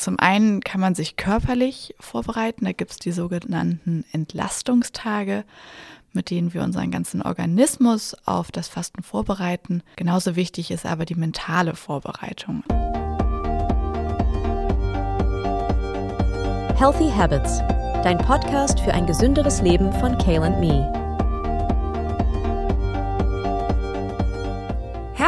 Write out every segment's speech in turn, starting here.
Zum einen kann man sich körperlich vorbereiten. Da gibt es die sogenannten Entlastungstage, mit denen wir unseren ganzen Organismus auf das Fasten vorbereiten. Genauso wichtig ist aber die mentale Vorbereitung. Healthy Habits, dein Podcast für ein gesünderes Leben von Kale and Me.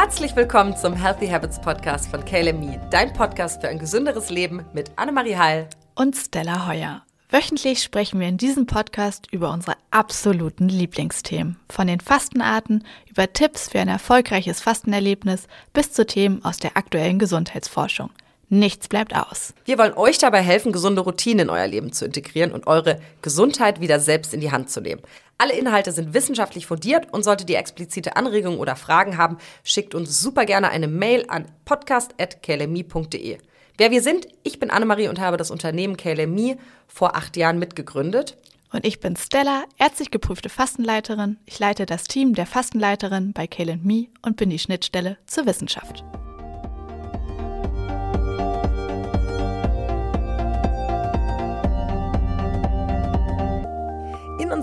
Herzlich willkommen zum Healthy Habits Podcast von KLME, dein Podcast für ein gesünderes Leben mit Annemarie Heil und Stella Heuer. Wöchentlich sprechen wir in diesem Podcast über unsere absoluten Lieblingsthemen. Von den Fastenarten über Tipps für ein erfolgreiches Fastenerlebnis bis zu Themen aus der aktuellen Gesundheitsforschung. Nichts bleibt aus. Wir wollen euch dabei helfen, gesunde Routinen in euer Leben zu integrieren und eure Gesundheit wieder selbst in die Hand zu nehmen. Alle Inhalte sind wissenschaftlich fundiert und solltet ihr explizite Anregungen oder Fragen haben, schickt uns super gerne eine Mail an podcast.klmi.de. Wer wir sind, ich bin Annemarie und habe das Unternehmen KLMI vor acht Jahren mitgegründet. Und ich bin Stella, ärztlich geprüfte Fastenleiterin. Ich leite das Team der Fastenleiterin bei KLMI und bin die Schnittstelle zur Wissenschaft.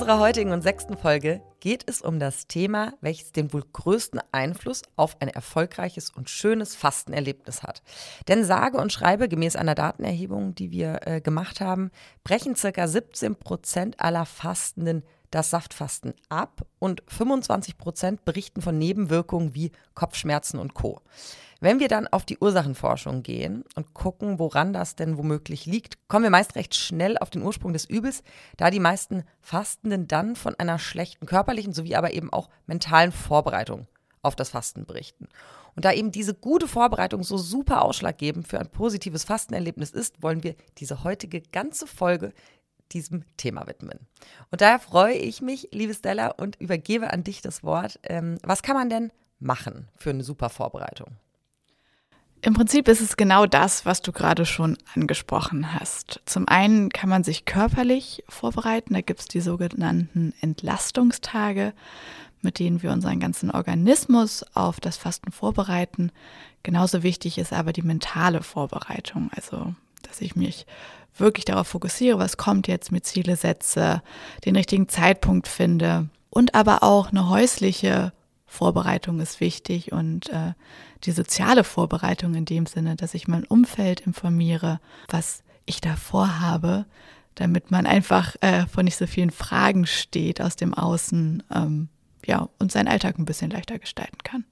Unserer heutigen und sechsten Folge geht es um das Thema, welches den wohl größten Einfluss auf ein erfolgreiches und schönes Fastenerlebnis hat. Denn sage und schreibe, gemäß einer Datenerhebung, die wir äh, gemacht haben, brechen ca. 17 Prozent aller Fastenden das Saftfasten ab und 25 Prozent berichten von Nebenwirkungen wie Kopfschmerzen und Co. Wenn wir dann auf die Ursachenforschung gehen und gucken, woran das denn womöglich liegt, kommen wir meist recht schnell auf den Ursprung des Übels, da die meisten Fastenden dann von einer schlechten körperlichen sowie aber eben auch mentalen Vorbereitung auf das Fasten berichten. Und da eben diese gute Vorbereitung so super ausschlaggebend für ein positives Fastenerlebnis ist, wollen wir diese heutige ganze Folge diesem Thema widmen. Und daher freue ich mich, liebe Stella, und übergebe an dich das Wort. Ähm, was kann man denn machen für eine super Vorbereitung? Im Prinzip ist es genau das, was du gerade schon angesprochen hast. Zum einen kann man sich körperlich vorbereiten, da gibt es die sogenannten Entlastungstage, mit denen wir unseren ganzen Organismus auf das Fasten vorbereiten. Genauso wichtig ist aber die mentale Vorbereitung, also dass ich mich wirklich darauf fokussiere, was kommt jetzt, mit Ziele setze, den richtigen Zeitpunkt finde und aber auch eine häusliche Vorbereitung ist wichtig und äh, die soziale Vorbereitung in dem Sinne, dass ich mein Umfeld informiere, was ich da vorhabe, damit man einfach äh, vor nicht so vielen Fragen steht aus dem Außen ähm, ja, und seinen Alltag ein bisschen leichter gestalten kann.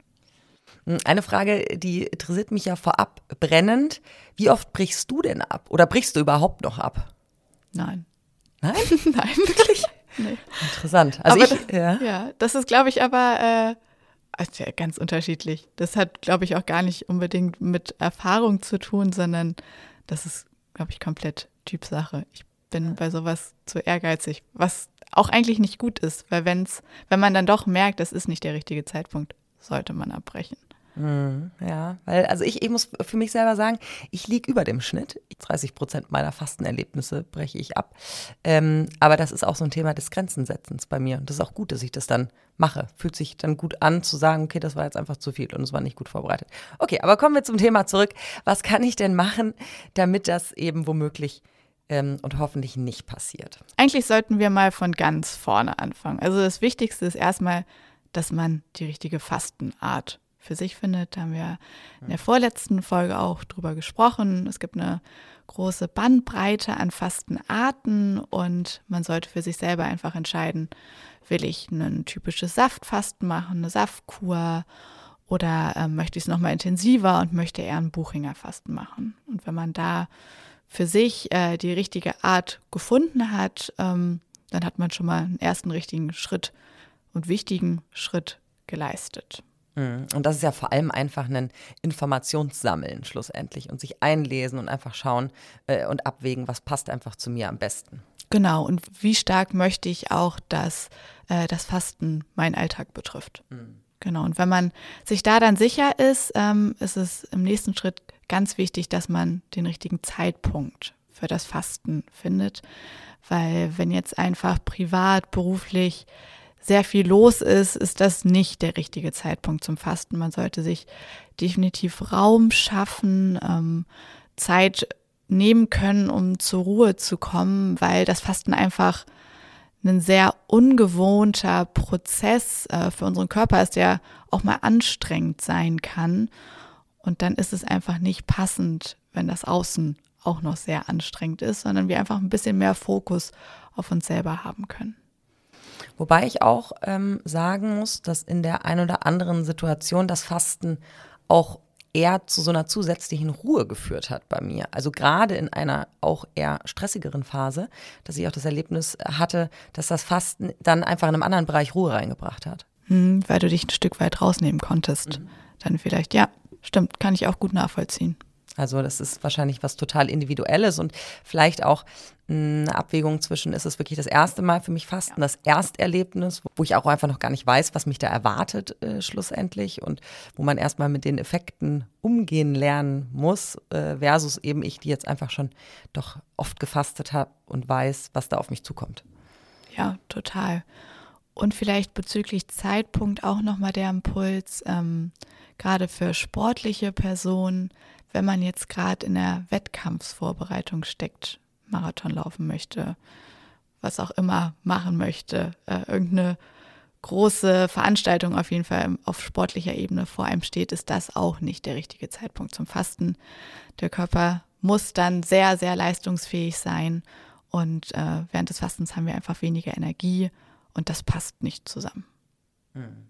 Hm, eine Frage, die interessiert mich ja vorab brennend. Wie oft brichst du denn ab? Oder brichst du überhaupt noch ab? Nein. Nein? Nein, wirklich. Nee. Interessant. Also aber ich, das, ja. ja. das ist, glaube ich, aber äh, also ja, ganz unterschiedlich. Das hat, glaube ich, auch gar nicht unbedingt mit Erfahrung zu tun, sondern das ist, glaube ich, komplett Typsache. Ich bin bei sowas zu ehrgeizig, was auch eigentlich nicht gut ist, weil wenn's, wenn man dann doch merkt, das ist nicht der richtige Zeitpunkt, sollte man abbrechen. Mhm, ja, weil, also ich, ich muss für mich selber sagen, ich liege über dem Schnitt. 30 Prozent meiner Fastenerlebnisse breche ich ab. Ähm, aber das ist auch so ein Thema des Grenzensetzens bei mir. Und das ist auch gut, dass ich das dann mache. Fühlt sich dann gut an zu sagen, okay, das war jetzt einfach zu viel und es war nicht gut vorbereitet. Okay, aber kommen wir zum Thema zurück. Was kann ich denn machen, damit das eben womöglich ähm, und hoffentlich nicht passiert? Eigentlich sollten wir mal von ganz vorne anfangen. Also das Wichtigste ist erstmal, dass man die richtige Fastenart für sich findet. Da haben wir in der vorletzten Folge auch drüber gesprochen. Es gibt eine große Bandbreite an Fastenarten und man sollte für sich selber einfach entscheiden, will ich ein typisches Saftfasten machen, eine Saftkur oder äh, möchte ich es nochmal intensiver und möchte eher ein Buchinger Fasten machen. Und wenn man da für sich äh, die richtige Art gefunden hat, ähm, dann hat man schon mal einen ersten richtigen Schritt und wichtigen Schritt geleistet. Mhm. Und das ist ja vor allem einfach ein Informationssammeln schlussendlich und sich einlesen und einfach schauen äh, und abwägen, was passt einfach zu mir am besten. Genau, und wie stark möchte ich auch, dass äh, das Fasten meinen Alltag betrifft. Mhm. Genau, und wenn man sich da dann sicher ist, ähm, ist es im nächsten Schritt ganz wichtig, dass man den richtigen Zeitpunkt für das Fasten findet. Weil wenn jetzt einfach privat, beruflich sehr viel los ist, ist das nicht der richtige Zeitpunkt zum Fasten. Man sollte sich definitiv Raum schaffen, ähm, Zeit nehmen können, um zur Ruhe zu kommen, weil das Fasten einfach ein sehr ungewohnter Prozess äh, für unseren Körper ist, der auch mal anstrengend sein kann. Und dann ist es einfach nicht passend, wenn das Außen auch noch sehr anstrengend ist, sondern wir einfach ein bisschen mehr Fokus auf uns selber haben können. Wobei ich auch ähm, sagen muss, dass in der ein oder anderen Situation das Fasten auch eher zu so einer zusätzlichen Ruhe geführt hat bei mir. Also gerade in einer auch eher stressigeren Phase, dass ich auch das Erlebnis hatte, dass das Fasten dann einfach in einem anderen Bereich Ruhe reingebracht hat. Hm, weil du dich ein Stück weit rausnehmen konntest. Mhm. Dann vielleicht, ja, stimmt, kann ich auch gut nachvollziehen. Also das ist wahrscheinlich was total Individuelles und vielleicht auch eine Abwägung zwischen, ist es wirklich das erste Mal für mich Fasten, das Ersterlebnis, wo ich auch einfach noch gar nicht weiß, was mich da erwartet äh, schlussendlich und wo man erstmal mit den Effekten umgehen lernen muss, äh, versus eben ich, die jetzt einfach schon doch oft gefastet habe und weiß, was da auf mich zukommt. Ja, total. Und vielleicht bezüglich Zeitpunkt auch nochmal der Impuls, ähm, gerade für sportliche Personen, wenn man jetzt gerade in der Wettkampfsvorbereitung steckt, Marathon laufen möchte, was auch immer machen möchte, äh, irgendeine große Veranstaltung auf jeden Fall auf sportlicher Ebene vor einem steht, ist das auch nicht der richtige Zeitpunkt zum Fasten. Der Körper muss dann sehr, sehr leistungsfähig sein und äh, während des Fastens haben wir einfach weniger Energie und das passt nicht zusammen. Mhm.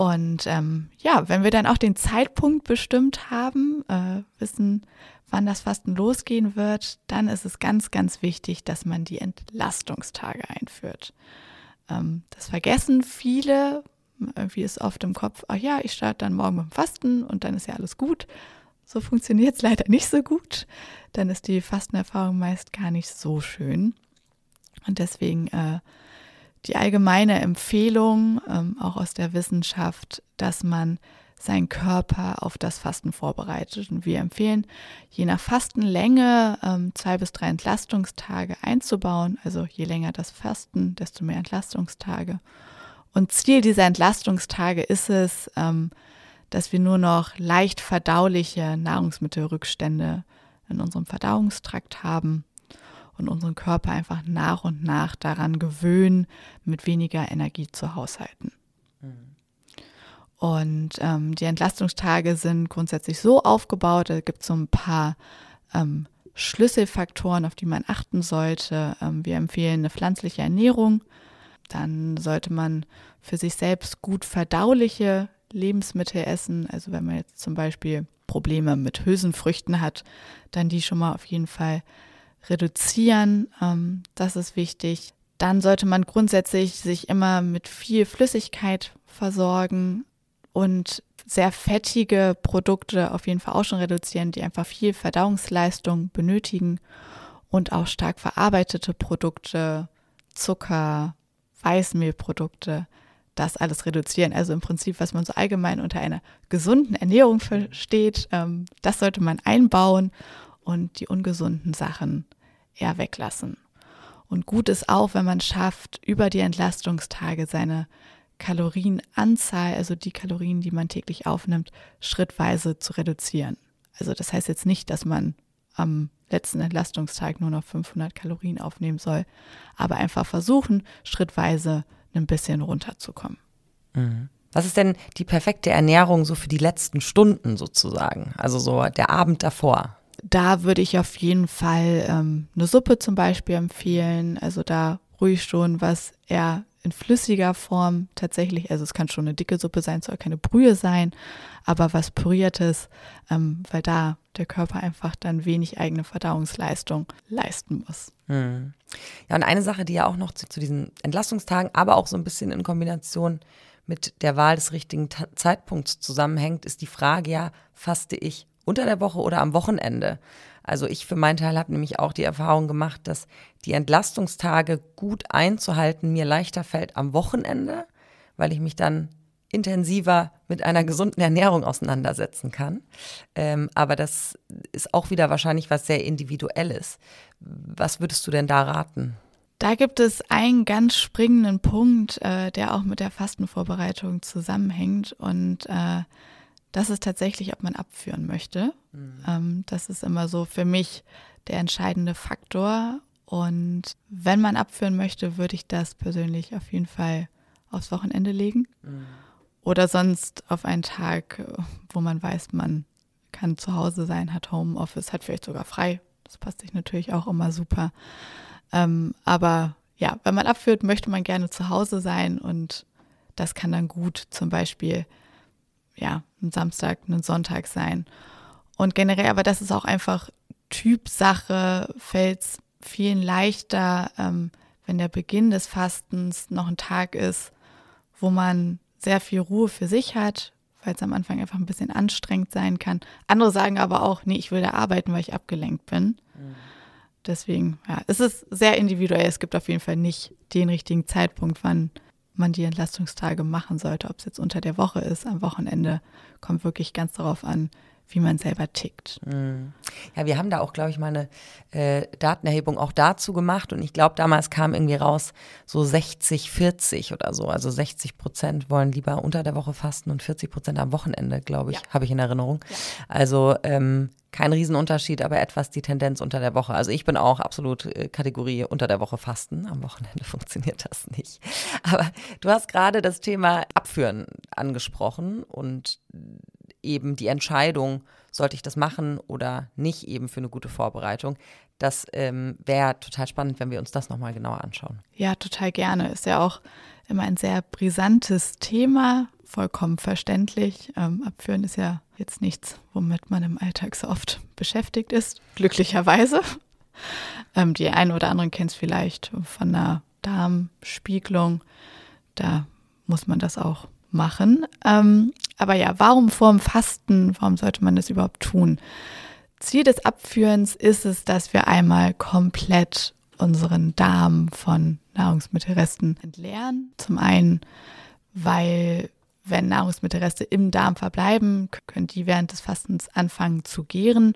Und ähm, ja, wenn wir dann auch den Zeitpunkt bestimmt haben, äh, wissen, wann das Fasten losgehen wird, dann ist es ganz, ganz wichtig, dass man die Entlastungstage einführt. Ähm, das vergessen viele. Irgendwie ist oft im Kopf, ach ja, ich starte dann morgen mit dem Fasten und dann ist ja alles gut. So funktioniert es leider nicht so gut. Dann ist die Fastenerfahrung meist gar nicht so schön. Und deswegen äh, die allgemeine Empfehlung, ähm, auch aus der Wissenschaft, dass man seinen Körper auf das Fasten vorbereitet. Und wir empfehlen, je nach Fastenlänge ähm, zwei bis drei Entlastungstage einzubauen. Also je länger das Fasten, desto mehr Entlastungstage. Und Ziel dieser Entlastungstage ist es, ähm, dass wir nur noch leicht verdauliche Nahrungsmittelrückstände in unserem Verdauungstrakt haben und unseren Körper einfach nach und nach daran gewöhnen, mit weniger Energie zu haushalten. Mhm. Und ähm, die Entlastungstage sind grundsätzlich so aufgebaut, da gibt es so ein paar ähm, Schlüsselfaktoren, auf die man achten sollte. Ähm, wir empfehlen eine pflanzliche Ernährung. Dann sollte man für sich selbst gut verdauliche Lebensmittel essen. Also wenn man jetzt zum Beispiel Probleme mit Hülsenfrüchten hat, dann die schon mal auf jeden Fall reduzieren. Ähm, das ist wichtig. Dann sollte man grundsätzlich sich immer mit viel Flüssigkeit versorgen und sehr fettige Produkte auf jeden Fall auch schon reduzieren, die einfach viel Verdauungsleistung benötigen und auch stark verarbeitete Produkte, Zucker, Weißmehlprodukte, das alles reduzieren. Also im Prinzip, was man so allgemein unter einer gesunden Ernährung versteht, ähm, das sollte man einbauen und die ungesunden Sachen eher weglassen. Und gut ist auch, wenn man schafft, über die Entlastungstage seine Kalorienanzahl, also die Kalorien, die man täglich aufnimmt, schrittweise zu reduzieren. Also das heißt jetzt nicht, dass man am letzten Entlastungstag nur noch 500 Kalorien aufnehmen soll, aber einfach versuchen, schrittweise ein bisschen runterzukommen. Mhm. Was ist denn die perfekte Ernährung so für die letzten Stunden sozusagen? Also so der Abend davor? Da würde ich auf jeden Fall ähm, eine Suppe zum Beispiel empfehlen. Also da ruhig schon was eher in flüssiger Form tatsächlich. Also es kann schon eine dicke Suppe sein, soll keine Brühe sein, aber was püriertes, ähm, weil da der Körper einfach dann wenig eigene Verdauungsleistung leisten muss. Hm. Ja, und eine Sache, die ja auch noch zu, zu diesen Entlastungstagen, aber auch so ein bisschen in Kombination mit der Wahl des richtigen Ta Zeitpunkts zusammenhängt, ist die Frage ja, faste ich unter der Woche oder am Wochenende. Also ich für meinen Teil habe nämlich auch die Erfahrung gemacht, dass die Entlastungstage gut einzuhalten mir leichter fällt am Wochenende, weil ich mich dann intensiver mit einer gesunden Ernährung auseinandersetzen kann. Ähm, aber das ist auch wieder wahrscheinlich was sehr Individuelles. Was würdest du denn da raten? Da gibt es einen ganz springenden Punkt, äh, der auch mit der Fastenvorbereitung zusammenhängt. Und äh, das ist tatsächlich, ob man abführen möchte. Mhm. Ähm, das ist immer so für mich der entscheidende Faktor. Und wenn man abführen möchte, würde ich das persönlich auf jeden Fall aufs Wochenende legen. Mhm. Oder sonst auf einen Tag, wo man weiß, man kann zu Hause sein, hat Homeoffice, hat vielleicht sogar frei. Das passt sich natürlich auch immer super. Ähm, aber ja, wenn man abführt, möchte man gerne zu Hause sein und das kann dann gut zum Beispiel ja, ein Samstag, ein Sonntag sein. Und generell, aber das ist auch einfach Typsache, fällt es vielen leichter, ähm, wenn der Beginn des Fastens noch ein Tag ist, wo man sehr viel Ruhe für sich hat, weil es am Anfang einfach ein bisschen anstrengend sein kann. Andere sagen aber auch, nee, ich will da arbeiten, weil ich abgelenkt bin. Mhm. Deswegen, ja, es ist sehr individuell. Es gibt auf jeden Fall nicht den richtigen Zeitpunkt, wann man die Entlastungstage machen sollte. Ob es jetzt unter der Woche ist, am Wochenende, kommt wirklich ganz darauf an, wie man selber tickt. Mhm. Ja, wir haben da auch, glaube ich, mal eine äh, Datenerhebung auch dazu gemacht und ich glaube, damals kam irgendwie raus so 60, 40 oder so. Also 60 Prozent wollen lieber unter der Woche fasten und 40 Prozent am Wochenende, glaube ich, ja. habe ich in Erinnerung. Ja. Also ähm, kein Riesenunterschied, aber etwas die Tendenz unter der Woche. Also ich bin auch absolut äh, Kategorie unter der Woche Fasten. Am Wochenende funktioniert das nicht. Aber du hast gerade das Thema Abführen angesprochen und eben die Entscheidung, sollte ich das machen oder nicht, eben für eine gute Vorbereitung. Das ähm, wäre total spannend, wenn wir uns das nochmal genauer anschauen. Ja, total gerne. Ist ja auch immer ein sehr brisantes Thema, vollkommen verständlich. Ähm, Abführen ist ja jetzt nichts, womit man im Alltag so oft beschäftigt ist, glücklicherweise. Ähm, die einen oder anderen kennen es vielleicht von einer Darmspiegelung. Da muss man das auch machen. Ähm, aber ja, warum vorm Fasten? Warum sollte man das überhaupt tun? Ziel des Abführens ist es, dass wir einmal komplett unseren Darm von Nahrungsmittelresten entleeren. Zum einen, weil wenn Nahrungsmittelreste im Darm verbleiben, können die während des Fastens anfangen zu gären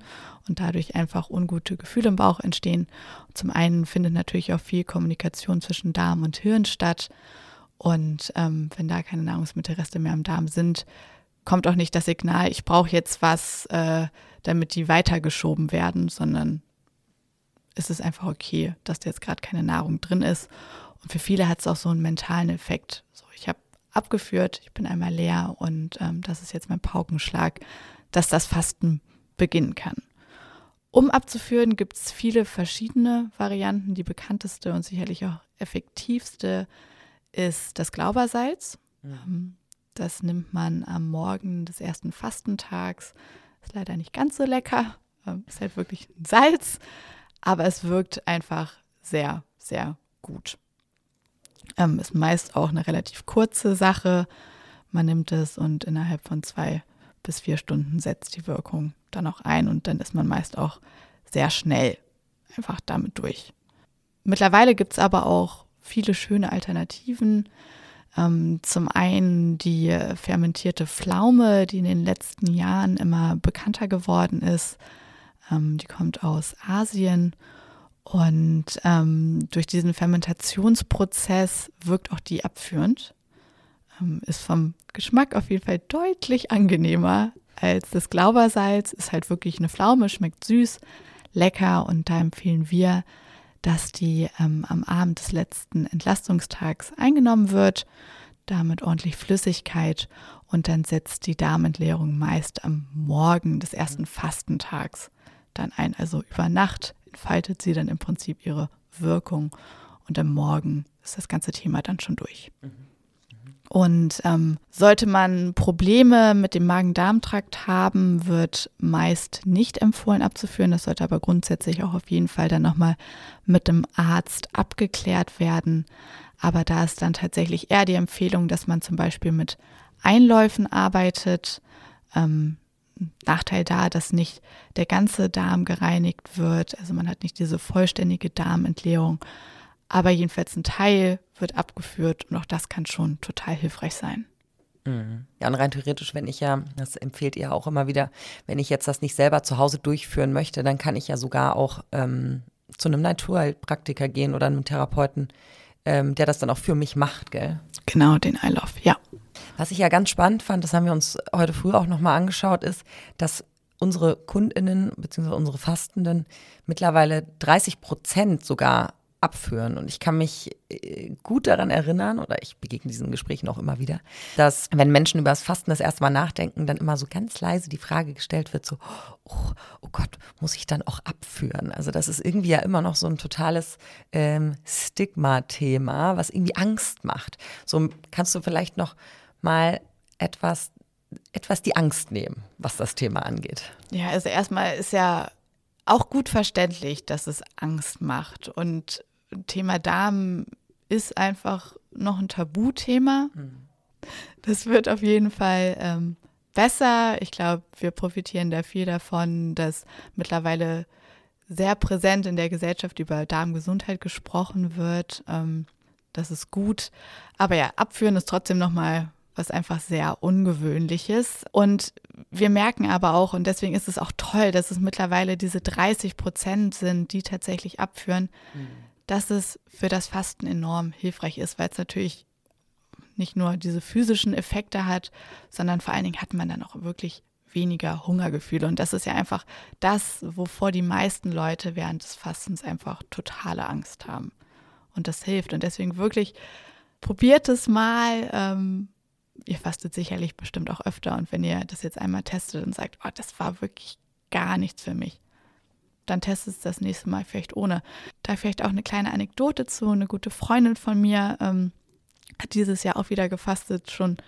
und dadurch einfach ungute Gefühle im Bauch entstehen. zum einen findet natürlich auch viel Kommunikation zwischen Darm und Hirn statt. Und ähm, wenn da keine Nahrungsmittelreste mehr im Darm sind, kommt auch nicht das Signal, ich brauche jetzt was, äh, damit die weitergeschoben werden, sondern ist es einfach okay, dass da jetzt gerade keine Nahrung drin ist. Und für viele hat es auch so einen mentalen Effekt. So, ich habe abgeführt, ich bin einmal leer und ähm, das ist jetzt mein Paukenschlag, dass das Fasten beginnen kann. Um abzuführen, gibt es viele verschiedene Varianten. Die bekannteste und sicherlich auch effektivste ist das Glaubersalz. Mhm. Ähm, das nimmt man am Morgen des ersten Fastentags. Ist leider nicht ganz so lecker. Ähm, ist halt wirklich ein Salz, aber es wirkt einfach sehr, sehr gut. Ähm, ist meist auch eine relativ kurze Sache. Man nimmt es und innerhalb von zwei bis vier Stunden setzt die Wirkung dann auch ein und dann ist man meist auch sehr schnell einfach damit durch. Mittlerweile gibt es aber auch viele schöne Alternativen. Ähm, zum einen die fermentierte Pflaume, die in den letzten Jahren immer bekannter geworden ist. Ähm, die kommt aus Asien und ähm, durch diesen Fermentationsprozess wirkt auch die abführend. Ähm, ist vom Geschmack auf jeden Fall deutlich angenehmer als das Glaubersalz. Ist halt wirklich eine Pflaume, schmeckt süß, lecker und da empfehlen wir, dass die ähm, am Abend des letzten Entlastungstags eingenommen wird. Damit ordentlich Flüssigkeit und dann setzt die Darmentleerung meist am Morgen des ersten Fastentags dann ein. Also über Nacht entfaltet sie dann im Prinzip ihre Wirkung und am Morgen ist das ganze Thema dann schon durch. Und ähm, sollte man Probleme mit dem Magen-Darm-Trakt haben, wird meist nicht empfohlen abzuführen. Das sollte aber grundsätzlich auch auf jeden Fall dann nochmal mit dem Arzt abgeklärt werden. Aber da ist dann tatsächlich eher die Empfehlung, dass man zum Beispiel mit Einläufen arbeitet. Ähm, Nachteil da, dass nicht der ganze Darm gereinigt wird. Also man hat nicht diese vollständige Darmentleerung. Aber jedenfalls ein Teil wird abgeführt und auch das kann schon total hilfreich sein. Mhm. Ja, und rein theoretisch, wenn ich ja, das empfiehlt ihr auch immer wieder, wenn ich jetzt das nicht selber zu Hause durchführen möchte, dann kann ich ja sogar auch ähm, zu einem Naturheilpraktiker gehen oder einem Therapeuten, ähm, der das dann auch für mich macht, gell? Genau, den Einlauf, ja. Was ich ja ganz spannend fand, das haben wir uns heute früh auch nochmal angeschaut, ist, dass unsere KundInnen bzw. unsere Fastenden mittlerweile 30 Prozent sogar abführen. Und ich kann mich äh, gut daran erinnern, oder ich begegne diesen Gesprächen auch immer wieder, dass wenn Menschen über das Fasten das erste Mal nachdenken, dann immer so ganz leise die Frage gestellt wird, so, oh, oh Gott, muss ich dann auch abführen? Also das ist irgendwie ja immer noch so ein totales ähm, Stigma-Thema, was irgendwie Angst macht. So kannst du vielleicht noch mal etwas etwas die Angst nehmen, was das Thema angeht. Ja, also erstmal ist ja auch gut verständlich, dass es Angst macht. Und Thema Darm ist einfach noch ein Tabuthema. Mhm. Das wird auf jeden Fall ähm, besser. Ich glaube, wir profitieren da viel davon, dass mittlerweile sehr präsent in der Gesellschaft über Darmgesundheit gesprochen wird. Ähm, das ist gut. Aber ja, abführen ist trotzdem nochmal was einfach sehr ungewöhnliches. Und wir merken aber auch, und deswegen ist es auch toll, dass es mittlerweile diese 30 Prozent sind, die tatsächlich abführen, mhm dass es für das Fasten enorm hilfreich ist, weil es natürlich nicht nur diese physischen Effekte hat, sondern vor allen Dingen hat man dann auch wirklich weniger Hungergefühle. Und das ist ja einfach das, wovor die meisten Leute während des Fastens einfach totale Angst haben. Und das hilft. Und deswegen wirklich probiert es mal. Ähm, ihr fastet sicherlich bestimmt auch öfter. Und wenn ihr das jetzt einmal testet und sagt, oh, das war wirklich gar nichts für mich, dann testet es das nächste Mal vielleicht ohne. Da vielleicht auch eine kleine Anekdote zu. Eine gute Freundin von mir ähm, hat dieses Jahr auch wieder gefastet, schon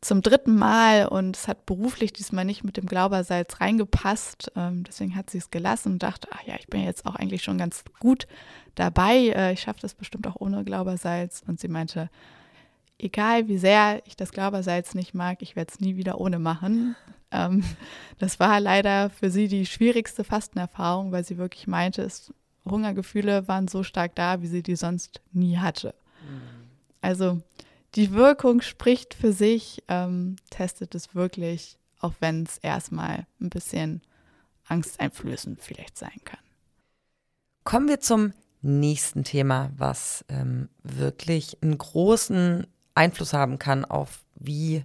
zum dritten Mal und es hat beruflich diesmal nicht mit dem Glaubersalz reingepasst. Ähm, deswegen hat sie es gelassen und dachte, ach ja, ich bin jetzt auch eigentlich schon ganz gut dabei. Äh, ich schaffe das bestimmt auch ohne Glaubersalz. Und sie meinte, egal wie sehr ich das Glaubersalz nicht mag, ich werde es nie wieder ohne machen. Ähm, das war leider für sie die schwierigste Fastenerfahrung, weil sie wirklich meinte, es, Hungergefühle waren so stark da, wie sie die sonst nie hatte. Mhm. Also die Wirkung spricht für sich, ähm, testet es wirklich, auch wenn es erstmal ein bisschen angsteinflößend vielleicht sein kann. Kommen wir zum nächsten Thema, was ähm, wirklich einen großen Einfluss haben kann auf wie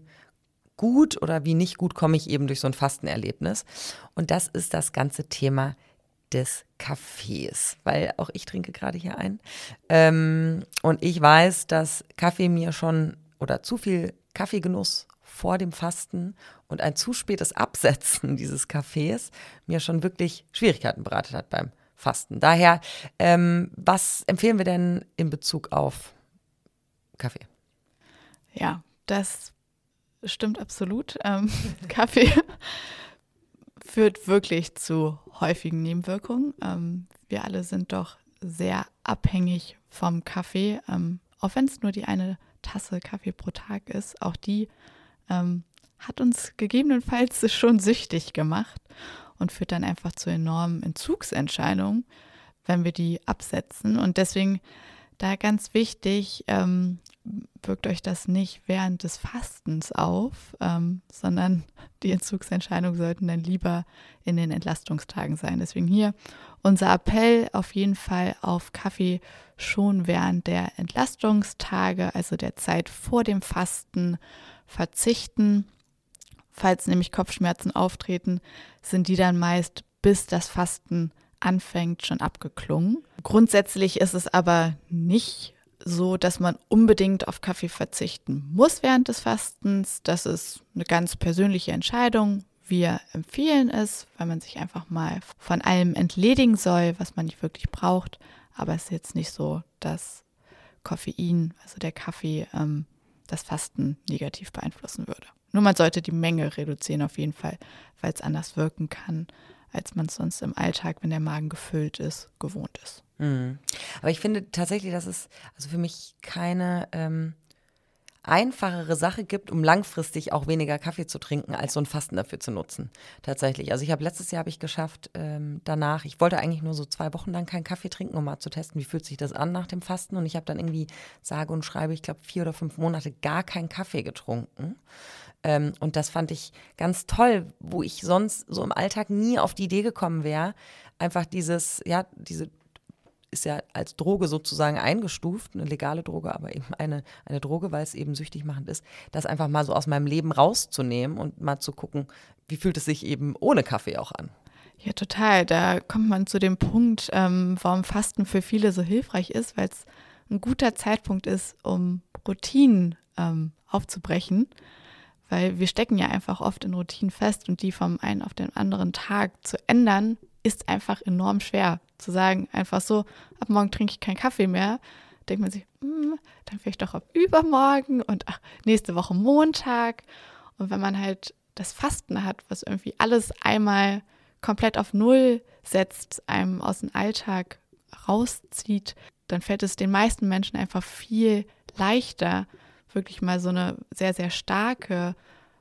gut oder wie nicht gut komme ich eben durch so ein Fastenerlebnis. Und das ist das ganze Thema des Kaffees, weil auch ich trinke gerade hier ein. Ähm, und ich weiß, dass Kaffee mir schon oder zu viel Kaffeegenuss vor dem Fasten und ein zu spätes Absetzen dieses Kaffees mir schon wirklich Schwierigkeiten bereitet hat beim Fasten. Daher, ähm, was empfehlen wir denn in Bezug auf Kaffee? Ja, das stimmt absolut. Ähm, Kaffee führt wirklich zu häufigen Nebenwirkungen. Ähm, wir alle sind doch sehr abhängig vom Kaffee, ähm, auch wenn es nur die eine Tasse Kaffee pro Tag ist. Auch die ähm, hat uns gegebenenfalls schon süchtig gemacht und führt dann einfach zu enormen Entzugsentscheidungen, wenn wir die absetzen. Und deswegen da ganz wichtig, ähm, wirkt euch das nicht während des Fastens auf, ähm, sondern die Entzugsentscheidungen sollten dann lieber in den Entlastungstagen sein. Deswegen hier unser Appell auf jeden Fall auf Kaffee schon während der Entlastungstage, also der Zeit vor dem Fasten, verzichten. Falls nämlich Kopfschmerzen auftreten, sind die dann meist bis das Fasten anfängt schon abgeklungen. Grundsätzlich ist es aber nicht so, dass man unbedingt auf Kaffee verzichten muss während des Fastens. Das ist eine ganz persönliche Entscheidung. Wir empfehlen es, weil man sich einfach mal von allem entledigen soll, was man nicht wirklich braucht. Aber es ist jetzt nicht so, dass Koffein, also der Kaffee, ähm, das Fasten negativ beeinflussen würde. Nur man sollte die Menge reduzieren auf jeden Fall, weil es anders wirken kann, als man es sonst im Alltag, wenn der Magen gefüllt ist, gewohnt ist. Mhm. Aber ich finde tatsächlich, dass es also für mich keine ähm, einfachere Sache gibt, um langfristig auch weniger Kaffee zu trinken, als so ein Fasten dafür zu nutzen. Tatsächlich. Also ich habe letztes Jahr habe ich geschafft, ähm, danach, ich wollte eigentlich nur so zwei Wochen lang keinen Kaffee trinken, um mal zu testen, wie fühlt sich das an nach dem Fasten. Und ich habe dann irgendwie, sage und schreibe, ich glaube vier oder fünf Monate gar keinen Kaffee getrunken. Ähm, und das fand ich ganz toll, wo ich sonst so im Alltag nie auf die Idee gekommen wäre, einfach dieses, ja, diese ist ja als Droge sozusagen eingestuft, eine legale Droge, aber eben eine, eine Droge, weil es eben süchtig machend ist, das einfach mal so aus meinem Leben rauszunehmen und mal zu gucken, wie fühlt es sich eben ohne Kaffee auch an. Ja, total. Da kommt man zu dem Punkt, ähm, warum Fasten für viele so hilfreich ist, weil es ein guter Zeitpunkt ist, um Routinen ähm, aufzubrechen. Weil wir stecken ja einfach oft in Routinen fest und die vom einen auf den anderen Tag zu ändern, ist einfach enorm schwer. Zu sagen, einfach so, ab morgen trinke ich keinen Kaffee mehr, denkt man sich, hm, dann vielleicht doch ab übermorgen und ach, nächste Woche Montag. Und wenn man halt das Fasten hat, was irgendwie alles einmal komplett auf Null setzt, einem aus dem Alltag rauszieht, dann fällt es den meisten Menschen einfach viel leichter, wirklich mal so eine sehr, sehr starke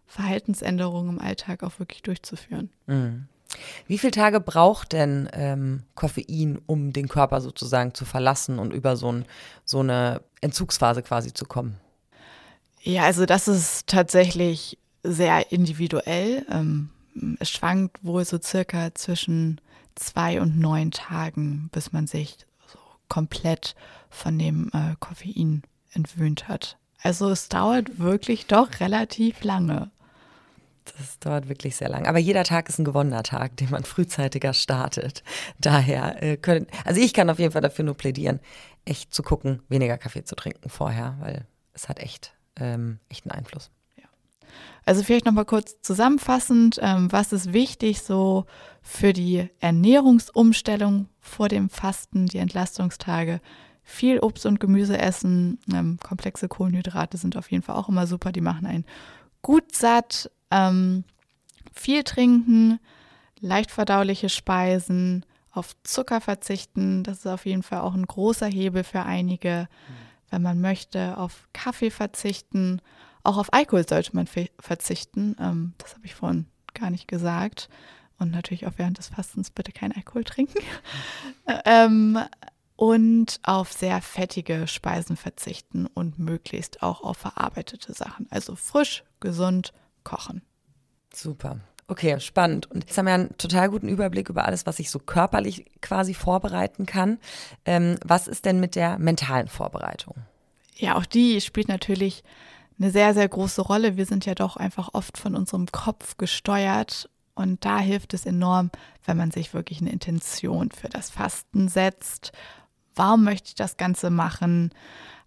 Verhaltensänderung im Alltag auch wirklich durchzuführen. Mhm. Wie viele Tage braucht denn ähm, Koffein, um den Körper sozusagen zu verlassen und über so, ein, so eine Entzugsphase quasi zu kommen? Ja, also das ist tatsächlich sehr individuell. Ähm, es schwankt wohl so circa zwischen zwei und neun Tagen, bis man sich so komplett von dem äh, Koffein entwöhnt hat. Also es dauert wirklich doch relativ lange. Das dauert wirklich sehr lang. Aber jeder Tag ist ein gewonnener Tag, den man frühzeitiger startet. Daher äh, können, also ich kann auf jeden Fall dafür nur plädieren, echt zu gucken, weniger Kaffee zu trinken vorher, weil es hat echt, ähm, echt einen Einfluss. Also vielleicht nochmal kurz zusammenfassend, ähm, was ist wichtig so für die Ernährungsumstellung vor dem Fasten, die Entlastungstage? Viel Obst und Gemüse essen, ähm, komplexe Kohlenhydrate sind auf jeden Fall auch immer super, die machen einen gut satt, ähm, viel trinken, leicht verdauliche Speisen, auf Zucker verzichten, das ist auf jeden Fall auch ein großer Hebel für einige. Wenn man möchte, auf Kaffee verzichten auch auf Alkohol sollte man verzichten. Ähm, das habe ich vorhin gar nicht gesagt. Und natürlich auch während des Fastens bitte kein Alkohol trinken. ähm, und auf sehr fettige Speisen verzichten und möglichst auch auf verarbeitete Sachen. Also frisch, gesund kochen. Super. Okay, spannend. Und jetzt haben wir einen total guten Überblick über alles, was ich so körperlich quasi vorbereiten kann. Ähm, was ist denn mit der mentalen Vorbereitung? Ja, auch die spielt natürlich eine sehr, sehr große Rolle. Wir sind ja doch einfach oft von unserem Kopf gesteuert und da hilft es enorm, wenn man sich wirklich eine Intention für das Fasten setzt. Warum möchte ich das Ganze machen?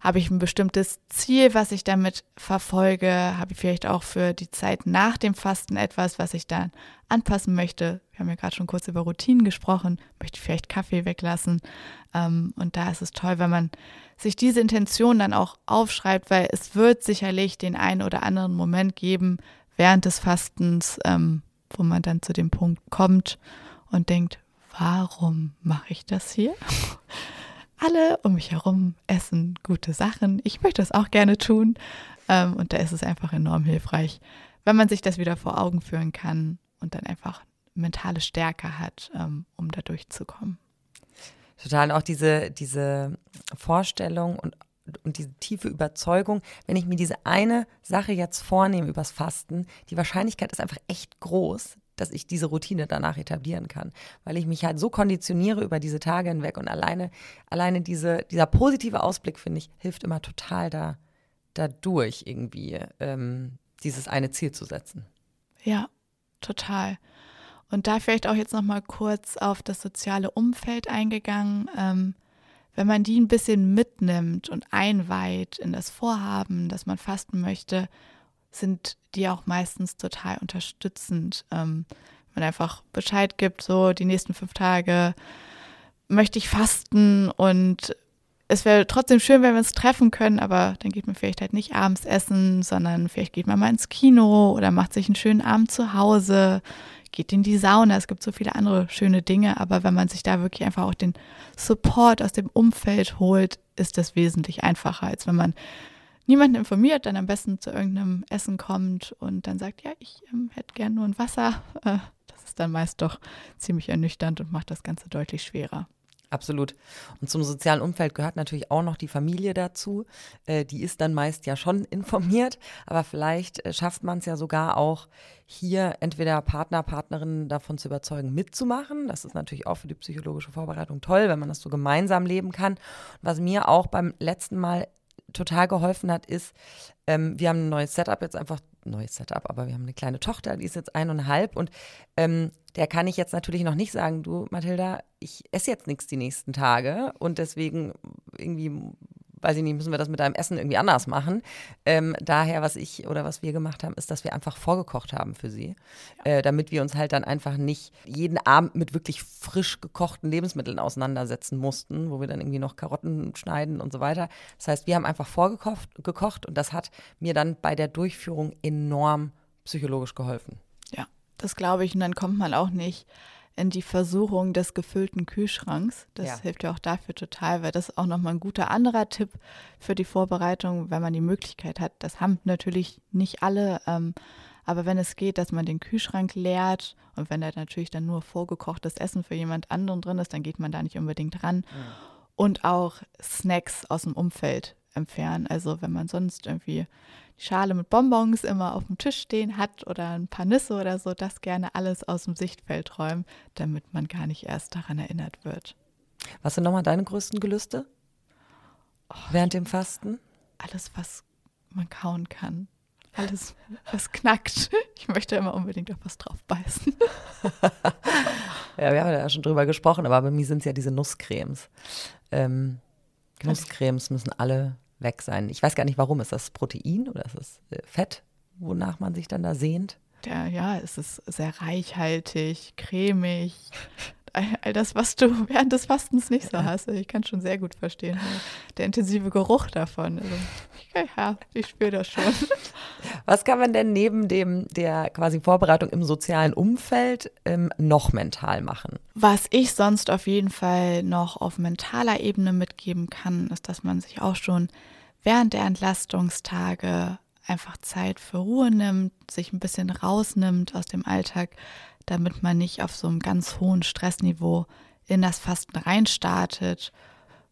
Habe ich ein bestimmtes Ziel, was ich damit verfolge? Habe ich vielleicht auch für die Zeit nach dem Fasten etwas, was ich dann anpassen möchte? Wir haben ja gerade schon kurz über Routinen gesprochen. Möchte ich vielleicht Kaffee weglassen? Ähm, und da ist es toll, wenn man sich diese Intention dann auch aufschreibt, weil es wird sicherlich den einen oder anderen Moment geben während des Fastens, ähm, wo man dann zu dem Punkt kommt und denkt, warum mache ich das hier? alle um mich herum essen gute Sachen. Ich möchte das auch gerne tun. Ähm, und da ist es einfach enorm hilfreich, wenn man sich das wieder vor Augen führen kann und dann einfach mentale Stärke hat, ähm, um da durchzukommen. Total. Auch diese, diese Vorstellung und, und diese tiefe Überzeugung, wenn ich mir diese eine Sache jetzt vornehme übers Fasten, die Wahrscheinlichkeit ist einfach echt groß, dass ich diese Routine danach etablieren kann, weil ich mich halt so konditioniere über diese Tage hinweg und alleine, alleine diese, dieser positive Ausblick, finde ich, hilft immer total da, dadurch irgendwie ähm, dieses eine Ziel zu setzen. Ja, total. Und da vielleicht auch jetzt nochmal kurz auf das soziale Umfeld eingegangen. Ähm, wenn man die ein bisschen mitnimmt und einweiht in das Vorhaben, das man fasten möchte, sind die auch meistens total unterstützend. Ähm, man einfach Bescheid gibt, so die nächsten fünf Tage möchte ich fasten und es wäre trotzdem schön, wenn wir uns treffen können, aber dann geht man vielleicht halt nicht abends essen, sondern vielleicht geht man mal ins Kino oder macht sich einen schönen Abend zu Hause, geht in die Sauna. Es gibt so viele andere schöne Dinge, aber wenn man sich da wirklich einfach auch den Support aus dem Umfeld holt, ist das wesentlich einfacher, als wenn man niemanden informiert, dann am besten zu irgendeinem Essen kommt und dann sagt, ja, ich ähm, hätte gern nur ein Wasser. Äh, das ist dann meist doch ziemlich ernüchternd und macht das Ganze deutlich schwerer. Absolut. Und zum sozialen Umfeld gehört natürlich auch noch die Familie dazu. Äh, die ist dann meist ja schon informiert, aber vielleicht äh, schafft man es ja sogar auch hier entweder Partner, Partnerinnen davon zu überzeugen, mitzumachen. Das ist natürlich auch für die psychologische Vorbereitung toll, wenn man das so gemeinsam leben kann. Was mir auch beim letzten Mal total geholfen hat, ist, ähm, wir haben ein neues Setup jetzt einfach neues Setup, aber wir haben eine kleine Tochter, die ist jetzt eineinhalb und ähm, der kann ich jetzt natürlich noch nicht sagen, du Mathilda, ich esse jetzt nichts die nächsten Tage und deswegen irgendwie weiß ich nicht, müssen wir das mit deinem Essen irgendwie anders machen. Ähm, daher, was ich oder was wir gemacht haben, ist, dass wir einfach vorgekocht haben für sie, äh, damit wir uns halt dann einfach nicht jeden Abend mit wirklich frisch gekochten Lebensmitteln auseinandersetzen mussten, wo wir dann irgendwie noch Karotten schneiden und so weiter. Das heißt, wir haben einfach vorgekocht gekocht und das hat mir dann bei der Durchführung enorm psychologisch geholfen. Ja, das glaube ich. Und dann kommt man auch nicht in die Versuchung des gefüllten Kühlschranks. Das ja. hilft ja auch dafür total, weil das ist auch nochmal ein guter anderer Tipp für die Vorbereitung, wenn man die Möglichkeit hat. Das haben natürlich nicht alle, ähm, aber wenn es geht, dass man den Kühlschrank leert und wenn da natürlich dann nur vorgekochtes Essen für jemand anderen drin ist, dann geht man da nicht unbedingt ran. Ja. Und auch Snacks aus dem Umfeld entfernen. Also wenn man sonst irgendwie Schale mit Bonbons immer auf dem Tisch stehen hat oder ein paar Nüsse oder so, das gerne alles aus dem Sichtfeld räumen, damit man gar nicht erst daran erinnert wird. Was sind nochmal deine größten Gelüste oh, während dem Fasten? Alles, was man kauen kann. Alles, was knackt. Ich möchte immer unbedingt auf was drauf beißen. ja, wir haben ja schon drüber gesprochen, aber bei mir sind es ja diese Nusscremes. Ähm, Nusscremes müssen alle weg sein. Ich weiß gar nicht, warum. Ist das Protein oder ist das äh, Fett, wonach man sich dann da sehnt? Ja, ja, es ist sehr reichhaltig, cremig. All das, was du während des Fastens nicht so hast. Ich kann schon sehr gut verstehen. Der intensive Geruch davon. Also, ja, ich spüre das schon. Was kann man denn neben dem der quasi Vorbereitung im sozialen Umfeld ähm, noch mental machen? Was ich sonst auf jeden Fall noch auf mentaler Ebene mitgeben kann, ist, dass man sich auch schon während der Entlastungstage einfach Zeit für Ruhe nimmt, sich ein bisschen rausnimmt aus dem Alltag, damit man nicht auf so einem ganz hohen Stressniveau in das Fasten reinstartet,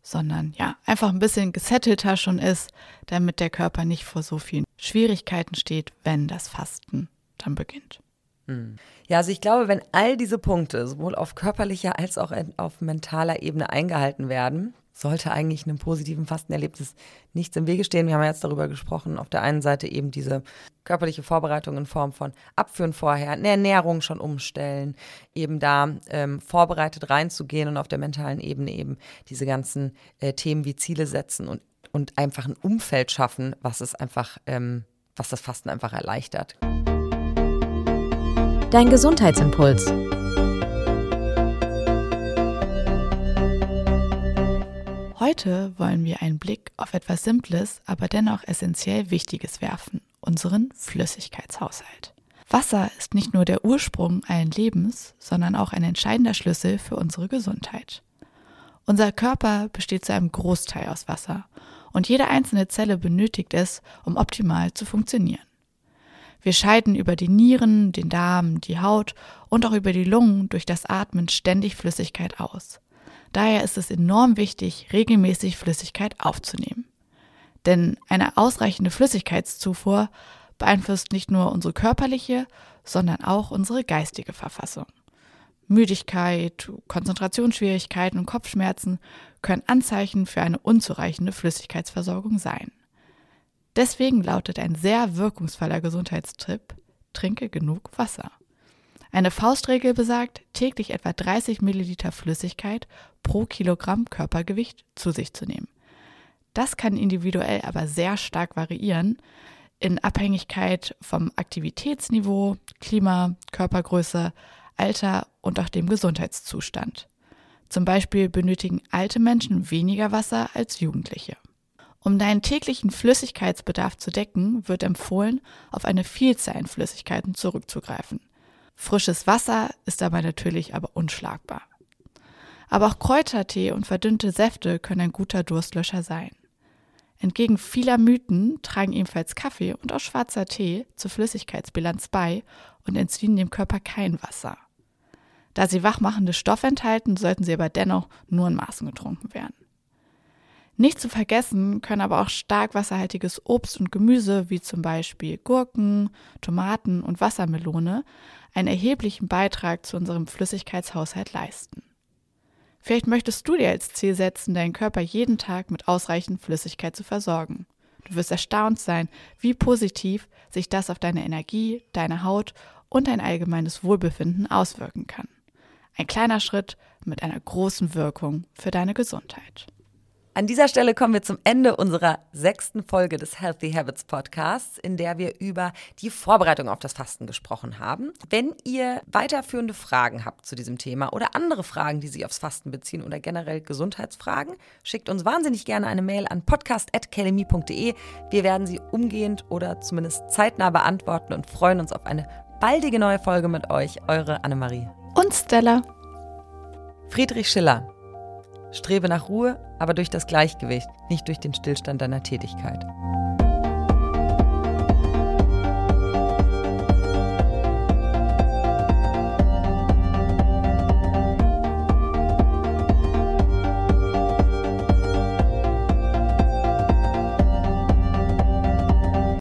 sondern ja, einfach ein bisschen gesettelter schon ist, damit der Körper nicht vor so vielen Schwierigkeiten steht, wenn das Fasten dann beginnt. Hm. Ja, also ich glaube, wenn all diese Punkte sowohl auf körperlicher als auch auf mentaler Ebene eingehalten werden, sollte eigentlich einem positiven Fastenerlebnis nichts im Wege stehen. Wir haben ja jetzt darüber gesprochen, auf der einen Seite eben diese körperliche Vorbereitung in Form von Abführen vorher, eine Ernährung schon umstellen, eben da ähm, vorbereitet reinzugehen und auf der mentalen Ebene eben diese ganzen äh, Themen wie Ziele setzen und, und einfach ein Umfeld schaffen, was es einfach, ähm, was das Fasten einfach erleichtert. Dein Gesundheitsimpuls. Heute wollen wir einen Blick auf etwas Simples, aber dennoch essentiell Wichtiges werfen, unseren Flüssigkeitshaushalt. Wasser ist nicht nur der Ursprung allen Lebens, sondern auch ein entscheidender Schlüssel für unsere Gesundheit. Unser Körper besteht zu einem Großteil aus Wasser und jede einzelne Zelle benötigt es, um optimal zu funktionieren. Wir scheiden über die Nieren, den Darm, die Haut und auch über die Lungen durch das Atmen ständig Flüssigkeit aus. Daher ist es enorm wichtig, regelmäßig Flüssigkeit aufzunehmen. Denn eine ausreichende Flüssigkeitszufuhr beeinflusst nicht nur unsere körperliche, sondern auch unsere geistige Verfassung. Müdigkeit, Konzentrationsschwierigkeiten und Kopfschmerzen können Anzeichen für eine unzureichende Flüssigkeitsversorgung sein. Deswegen lautet ein sehr wirkungsvoller Gesundheitstipp, trinke genug Wasser. Eine Faustregel besagt, täglich etwa 30 Milliliter Flüssigkeit pro Kilogramm Körpergewicht zu sich zu nehmen. Das kann individuell aber sehr stark variieren in Abhängigkeit vom Aktivitätsniveau, Klima, Körpergröße, Alter und auch dem Gesundheitszustand. Zum Beispiel benötigen alte Menschen weniger Wasser als Jugendliche. Um deinen täglichen Flüssigkeitsbedarf zu decken, wird empfohlen, auf eine Vielzahl an Flüssigkeiten zurückzugreifen. Frisches Wasser ist dabei natürlich aber unschlagbar. Aber auch Kräutertee und verdünnte Säfte können ein guter Durstlöscher sein. Entgegen vieler Mythen tragen ebenfalls Kaffee und auch schwarzer Tee zur Flüssigkeitsbilanz bei und entziehen dem Körper kein Wasser. Da sie wachmachende Stoffe enthalten, sollten sie aber dennoch nur in Maßen getrunken werden. Nicht zu vergessen können aber auch stark wasserhaltiges Obst und Gemüse wie zum Beispiel Gurken, Tomaten und Wassermelone einen erheblichen Beitrag zu unserem Flüssigkeitshaushalt leisten. Vielleicht möchtest du dir als Ziel setzen, deinen Körper jeden Tag mit ausreichend Flüssigkeit zu versorgen. Du wirst erstaunt sein, wie positiv sich das auf deine Energie, deine Haut und dein allgemeines Wohlbefinden auswirken kann. Ein kleiner Schritt mit einer großen Wirkung für deine Gesundheit. An dieser Stelle kommen wir zum Ende unserer sechsten Folge des Healthy Habits Podcasts, in der wir über die Vorbereitung auf das Fasten gesprochen haben. Wenn ihr weiterführende Fragen habt zu diesem Thema oder andere Fragen, die sich aufs Fasten beziehen oder generell Gesundheitsfragen, schickt uns wahnsinnig gerne eine Mail an podcast.kelemi.de. Wir werden sie umgehend oder zumindest zeitnah beantworten und freuen uns auf eine baldige neue Folge mit euch. Eure Annemarie. Und Stella. Friedrich Schiller. Strebe nach Ruhe, aber durch das Gleichgewicht, nicht durch den Stillstand deiner Tätigkeit.